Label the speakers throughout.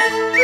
Speaker 1: Música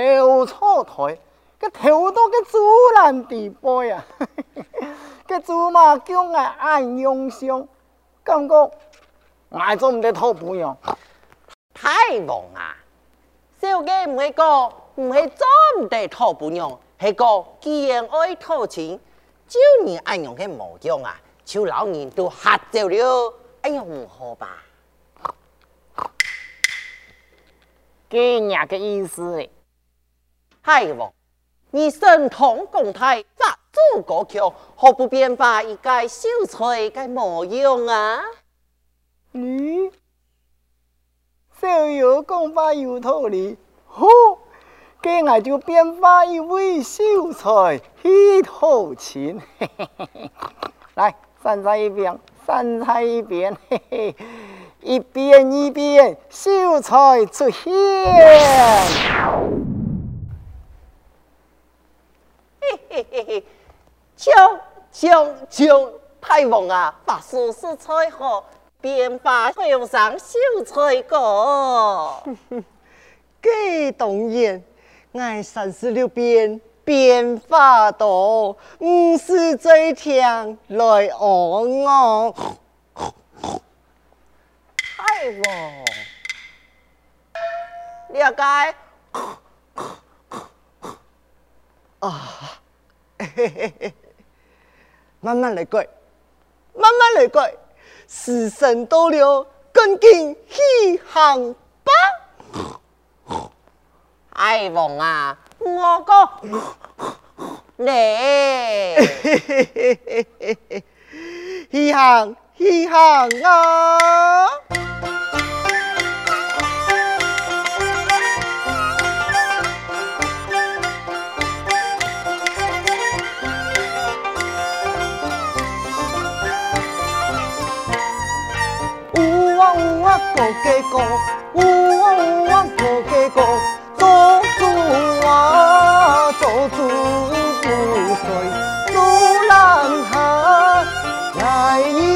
Speaker 1: 哟。
Speaker 2: 地杯啊！个芝麻叫我暗用上，感觉我做唔得讨朋友。
Speaker 1: 太忙啊！小姐唔会讲，唔会做唔得讨朋友，系讲既然爱讨钱，就你爱用嘅模样啊！就老人都吓走了，哎呀唔好吧？
Speaker 2: 今日嘅意思咧，
Speaker 1: 太忙。你神通广大，杂种高桥，何不变化一介秀才嘅模样啊？
Speaker 2: 你小友讲法有道理，好，今日就变化一位秀才去讨钱。来，站在一边，站在一边，嘿嘿，一边一边，秀才出现。
Speaker 1: 嘿嘿嘿，将将将，太王啊！把苏轼才好，便把头上秀才过。
Speaker 3: 给当然，爱三十六变，变化多，五十最强来哦哦。
Speaker 1: 太王，了解。
Speaker 3: 啊。嘿嘿嘿，慢慢来改，慢慢来改，时辰到了，赶紧起航吧。
Speaker 1: 哎，王啊，我哥，你，
Speaker 3: 起航，起航啊！个个个，呜哇呜哇，个个个，做主啊，做主不随做人下，爱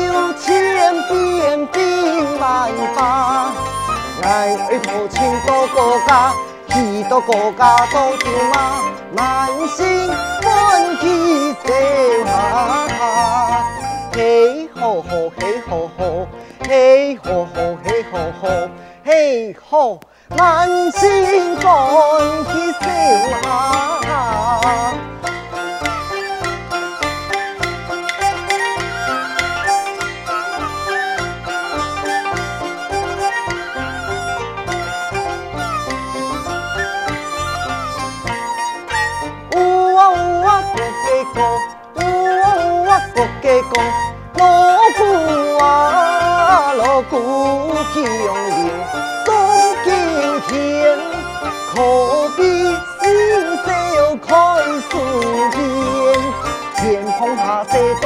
Speaker 3: 有千变兵万法，爱讨钱到国家，去到国家做舅妈，满心欢喜笑哈哈，嘿吼吼，嘿吼吼。嘿吼吼，嘿吼吼，嘿吼，满心欢喜笑哈。啊，锣鼓响亮，送今天，可比新笑开书篇，天空下些冬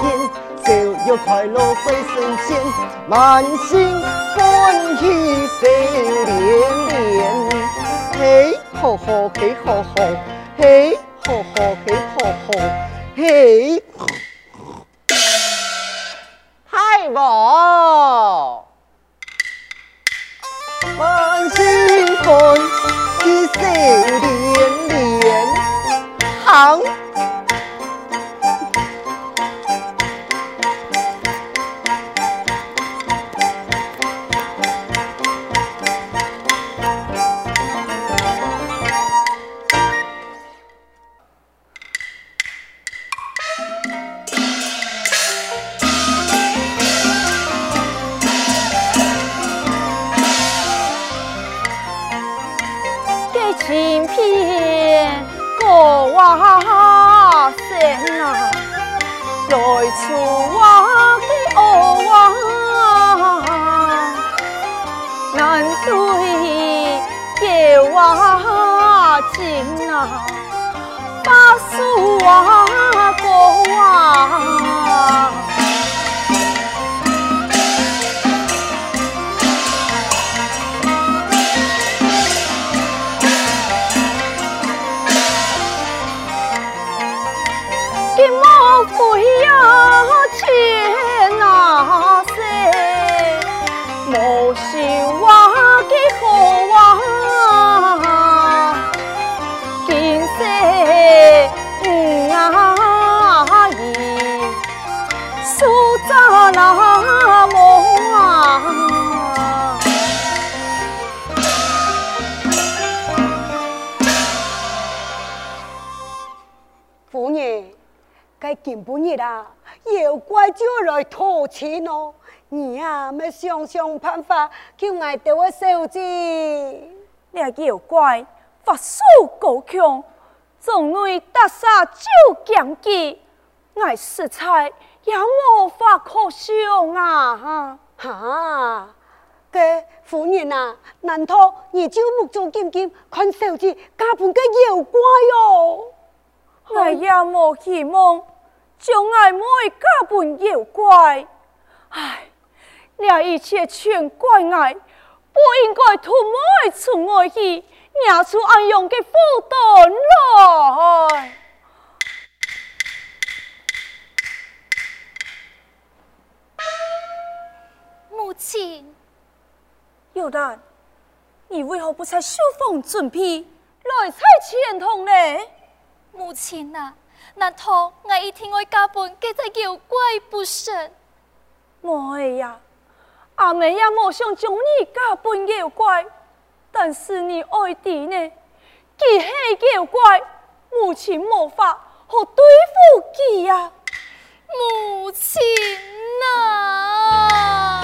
Speaker 3: 天，笑语快乐随身牵，满心欢喜笑连连，嘿吼吼嘿吼吼。嘿，吼吼，嘿，吼吼，嘿，
Speaker 1: 海王，
Speaker 3: 满心欢喜笑连连，好。
Speaker 4: 今半日啊，妖怪就来偷钱哦！你啊，要想想办法救我这位小子。
Speaker 5: 你妖怪法术高强，总内大杀就强记，我实在也无法可想啊！哈，
Speaker 4: 哈，嘅夫人啊，难道你就目中金金看小子家本个妖怪哦？
Speaker 5: 我也无希望。将爱每家本妖怪，唉，这一切全怪爱，不应该图谋出外去，惹出安阳的负担来。
Speaker 6: 母亲，
Speaker 5: 有兰，你为何不在书房准备来采前通呢？
Speaker 6: 母亲啊！那托我一听我家本，皆在妖怪不成。
Speaker 5: 我呀，阿妹也莫想将你家本妖怪，但是你爱弟呢？既系妖怪，母亲无法好对付佢呀。
Speaker 6: 母亲啊！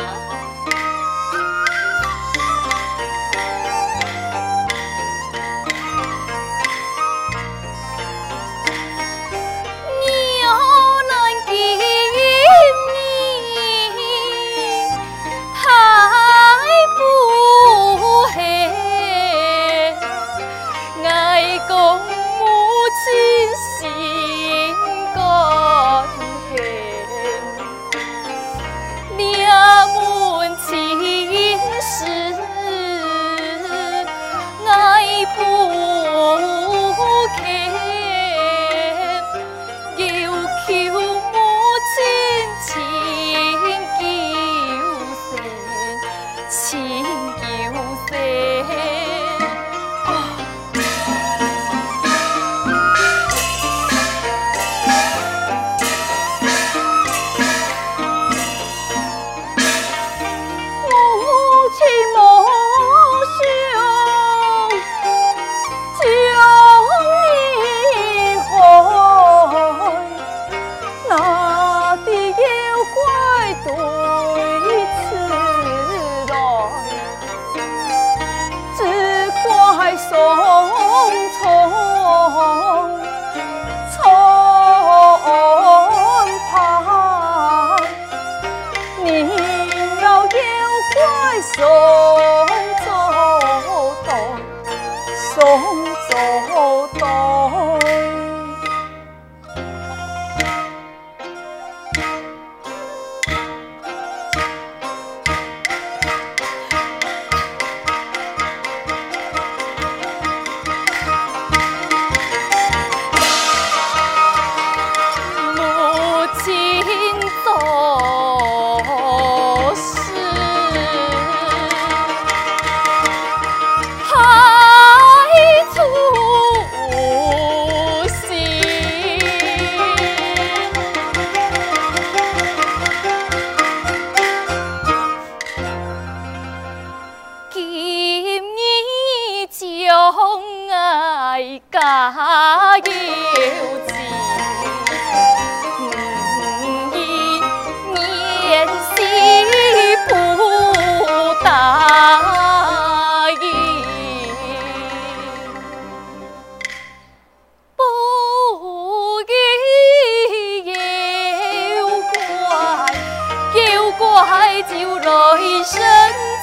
Speaker 7: 一生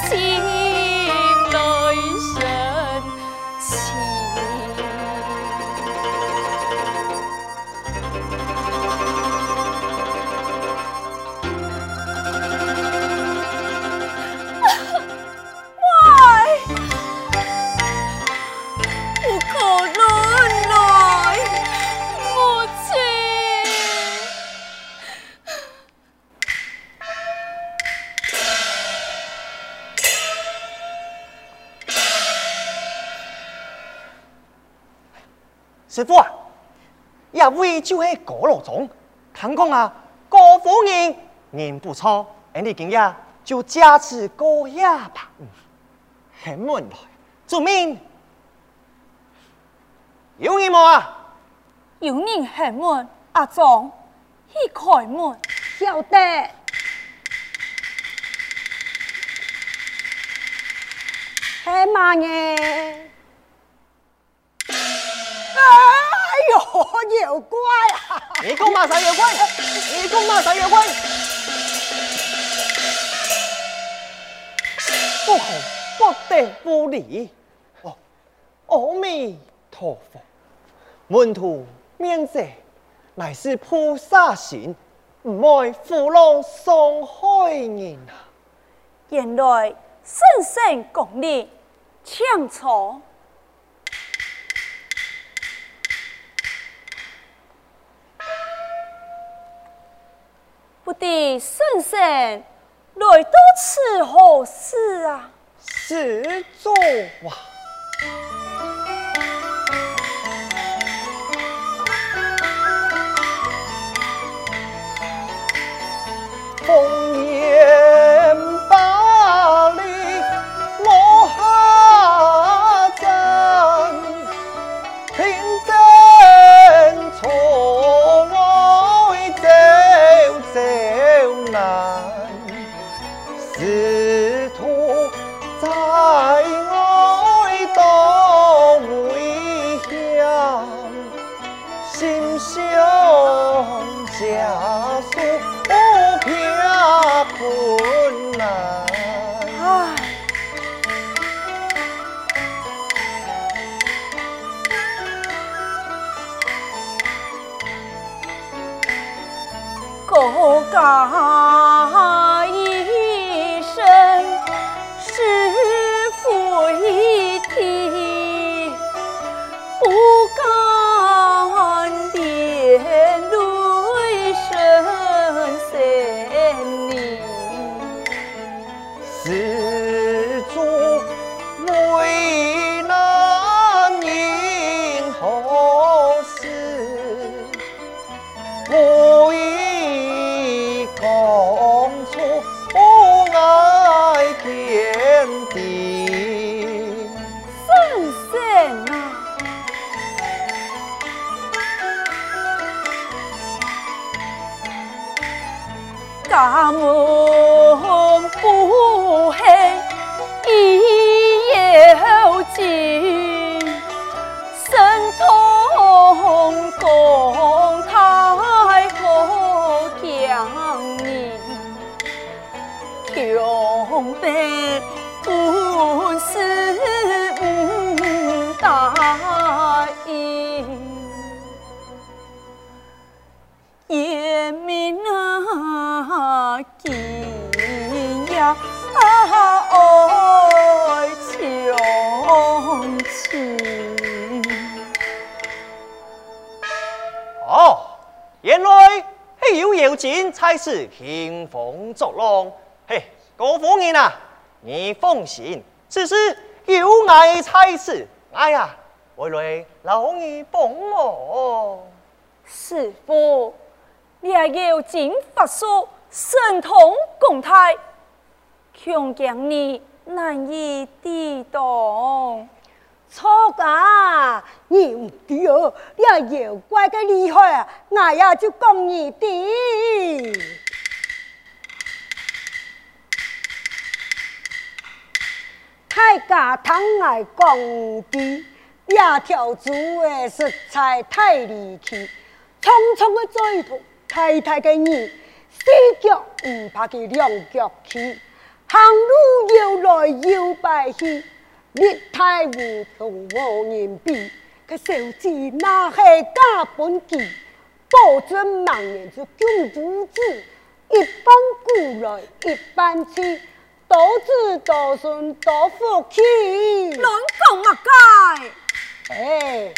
Speaker 7: 情。位就是高老总，听讲啊，高夫人人不错，你今日就加持过夜吧。很闷来，做面有人冇啊？
Speaker 5: 有人开门，阿总去开门，
Speaker 4: 晓得。系嘛呢？妖怪啊！
Speaker 7: 你讲嘛啥妖怪？你讲嘛啥妖怪？不可不得不离。哦，阿弥陀佛，门徒面色，乃是菩萨行，唔爱胡乱伤害人啊！
Speaker 5: 原来圣圣公理，抢错。不敌圣圣来到此何事啊？
Speaker 7: 是做哇！家书不偏。面才是兴风作浪。嘿，高夫人啊，你放心，此事有碍差事。哎呀，回来劳你帮我。
Speaker 5: 师傅，你还要进法术，神通广大，强将你难以抵挡。
Speaker 4: 错噶，你唔对，你系妖怪嘅厉害啊！我也就讲你啲，太假汤爱讲啲，两条猪诶实在太离奇，匆匆嘅追途，太太嘅你，四脚唔怕佢两脚去，行路摇来摇摆去。烈太无同无人比，可手指那系假本机，保证万年就永不止。一般古来一般去，多子多孙多福气。
Speaker 5: 乱讲乜解？
Speaker 4: 哎，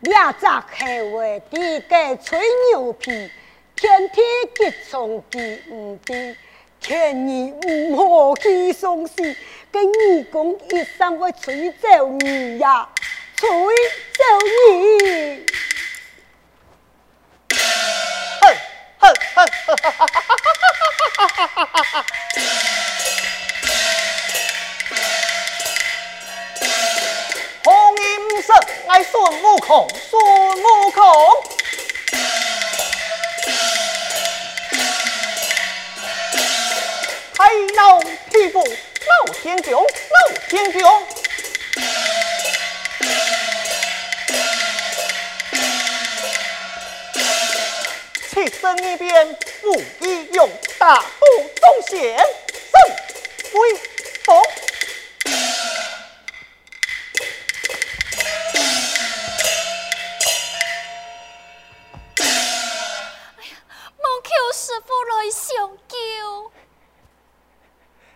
Speaker 4: 两只黑话地个吹牛皮，天天结从地唔地。劝你唔好去伤心，跟你讲一生会吹走你呀，吹走你！
Speaker 6: 相救。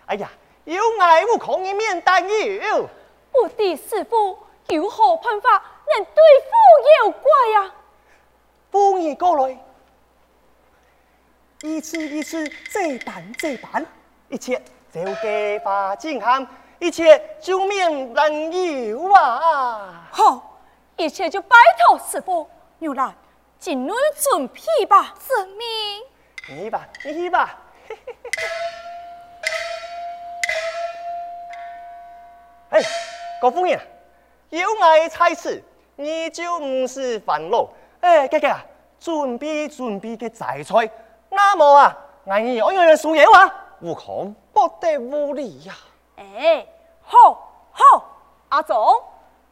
Speaker 7: 哎呀，有爱无空一面担忧。
Speaker 5: 我的师父有何办法能对付妖怪呀？
Speaker 7: 不宜过来，一次一次这般这般，一切就计划进行，一切救命难有啊！
Speaker 5: 好，一切就拜托师父，牛来进内准备吧。
Speaker 6: 遵命。
Speaker 7: 你去吧，嘿嘿吧。哎，高夫人，有碍差事，你就不是烦恼。哎，哥哥，准备准备个菜菜，那么啊，俺儿我有人输赢啊，悟空不得无礼呀。
Speaker 5: 哎，好，好，阿总，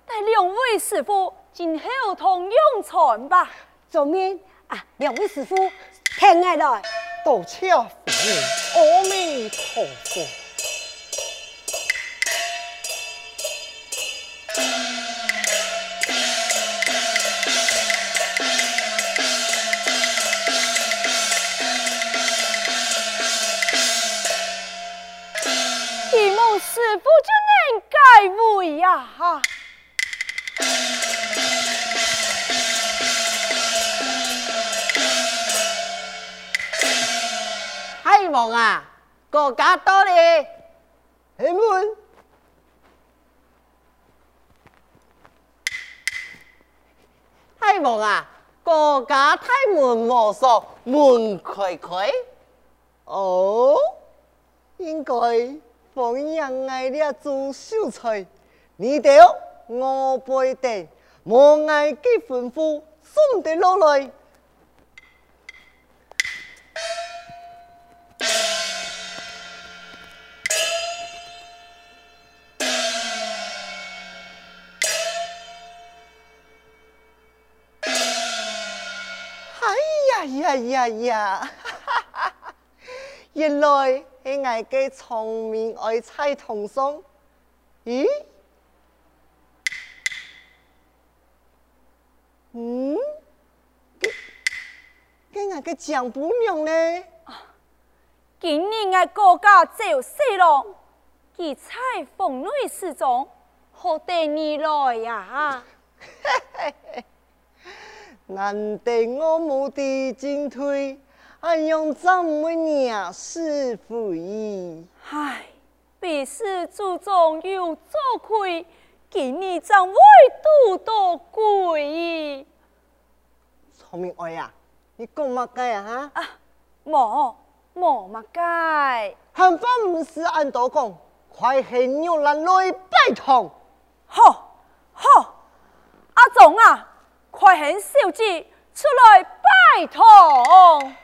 Speaker 5: 带两位师傅进后堂用餐吧。
Speaker 4: 做面啊，两位师傅
Speaker 7: ah 来
Speaker 5: know
Speaker 1: i don't 啊，国家大门莫锁，门开开。
Speaker 2: 哦，应该放人爱俩做秀才。你哋我背定，莫嗌结吩咐，送得落来。呀呀，哈哈！原来是俺个聪明爱猜同松。咦？嗯？给俺个讲不娘呢？
Speaker 5: 今年俺国家就死了，其采凤女失踪，何得你来呀、
Speaker 3: 嘿嘿嘿。难得我母的进退，俺用怎么样是非意？
Speaker 6: 唉，必是祖宗有作亏，今日怎会度多贵？
Speaker 3: 聪明爱呀，你讲乜解啊？哈？
Speaker 6: 啊，冇冇乜解。
Speaker 3: 汉方唔是按多讲，快去牛栏来拜堂。
Speaker 6: 好，好，阿总啊，快遣小姐出来拜堂。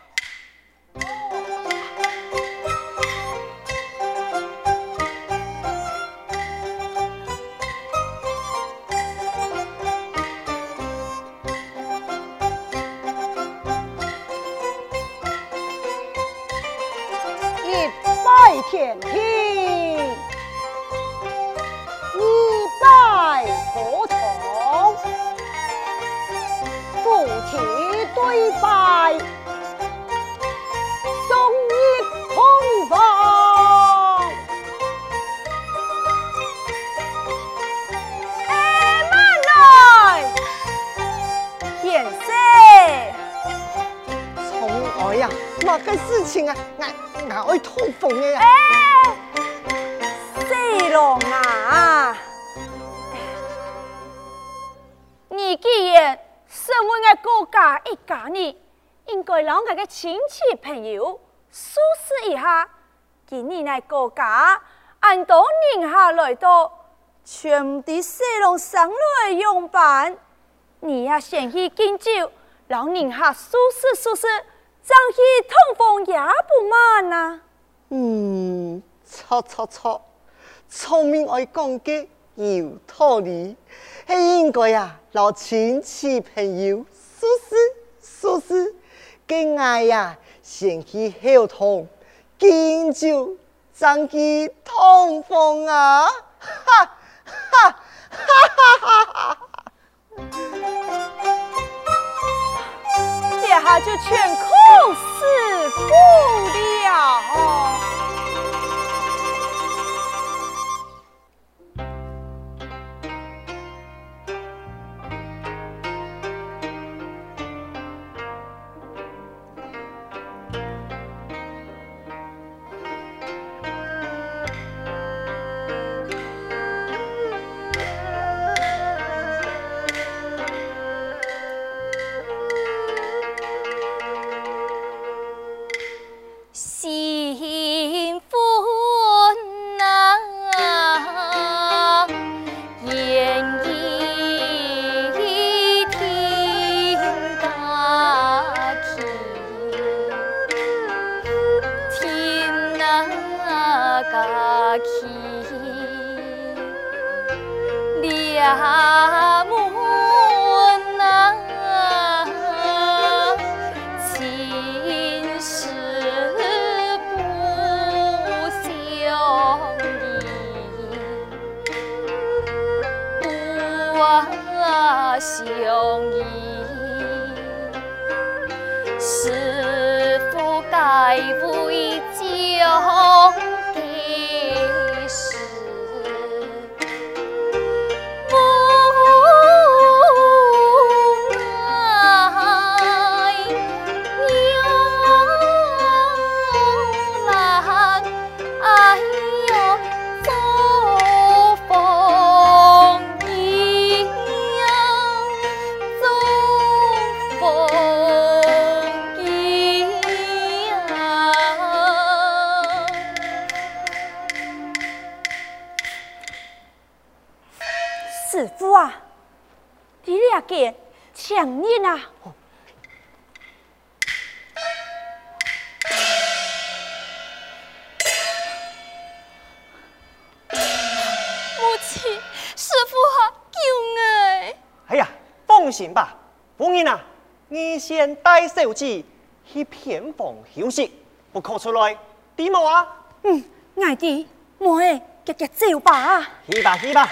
Speaker 6: 家一家人，应该让我的亲戚朋友疏释一下。今年来国家，按多年下来到，全的四郎上来用办，你呀先去敬酒，让人下疏释疏释。上去通风也不慢呐、啊。
Speaker 3: 嗯，错错错，聪明爱讲嘅有道理，系应该呀，老亲戚朋友说说说说，给爱呀，先去后堂敬酒，张去通风啊！哈哈哈哈哈哈！
Speaker 6: 这下就全靠师傅了。家去，俩母啊，今世不相依，不相依，是否该为娇？
Speaker 7: 行吧，夫人啊，你先带小姐去偏房休息，不可出来，对吗啊？
Speaker 6: 嗯，爱弟，莫诶，急急走吧。
Speaker 7: 去吧，去吧。